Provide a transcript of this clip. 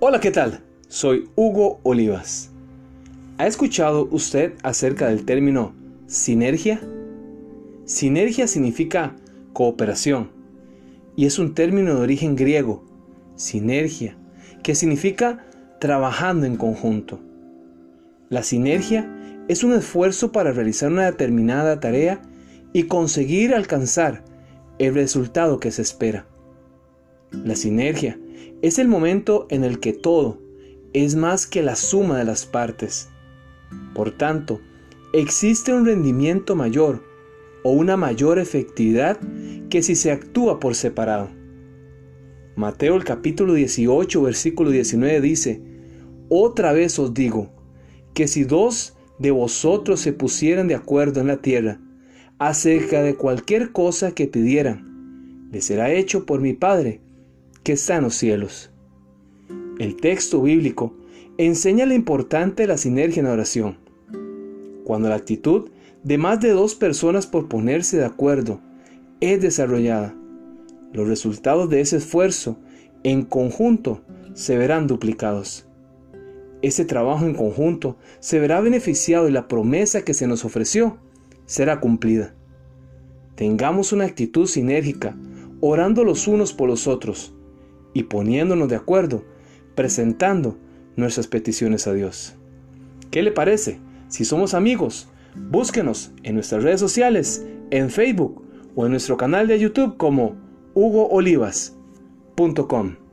Hola, ¿qué tal? Soy Hugo Olivas. ¿Ha escuchado usted acerca del término sinergia? Sinergia significa cooperación y es un término de origen griego, sinergia, que significa trabajando en conjunto. La sinergia es un esfuerzo para realizar una determinada tarea y conseguir alcanzar el resultado que se espera. La sinergia es el momento en el que todo es más que la suma de las partes. Por tanto, existe un rendimiento mayor o una mayor efectividad que si se actúa por separado. Mateo el capítulo 18 versículo 19 dice, Otra vez os digo, que si dos de vosotros se pusieran de acuerdo en la tierra acerca de cualquier cosa que pidieran, le será hecho por mi Padre que está en los cielos. El texto bíblico enseña lo importante de la sinergia en oración. Cuando la actitud de más de dos personas por ponerse de acuerdo es desarrollada, los resultados de ese esfuerzo en conjunto se verán duplicados. Ese trabajo en conjunto se verá beneficiado y la promesa que se nos ofreció será cumplida. Tengamos una actitud sinérgica, orando los unos por los otros, y poniéndonos de acuerdo, presentando nuestras peticiones a Dios. ¿Qué le parece? Si somos amigos, búsquenos en nuestras redes sociales, en Facebook o en nuestro canal de YouTube como hugoolivas.com.